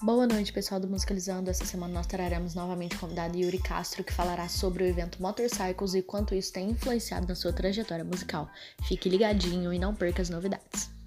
Boa noite, pessoal do Musicalizando. Essa semana nós traremos novamente o convidado Yuri Castro, que falará sobre o evento Motorcycles e quanto isso tem influenciado na sua trajetória musical. Fique ligadinho e não perca as novidades.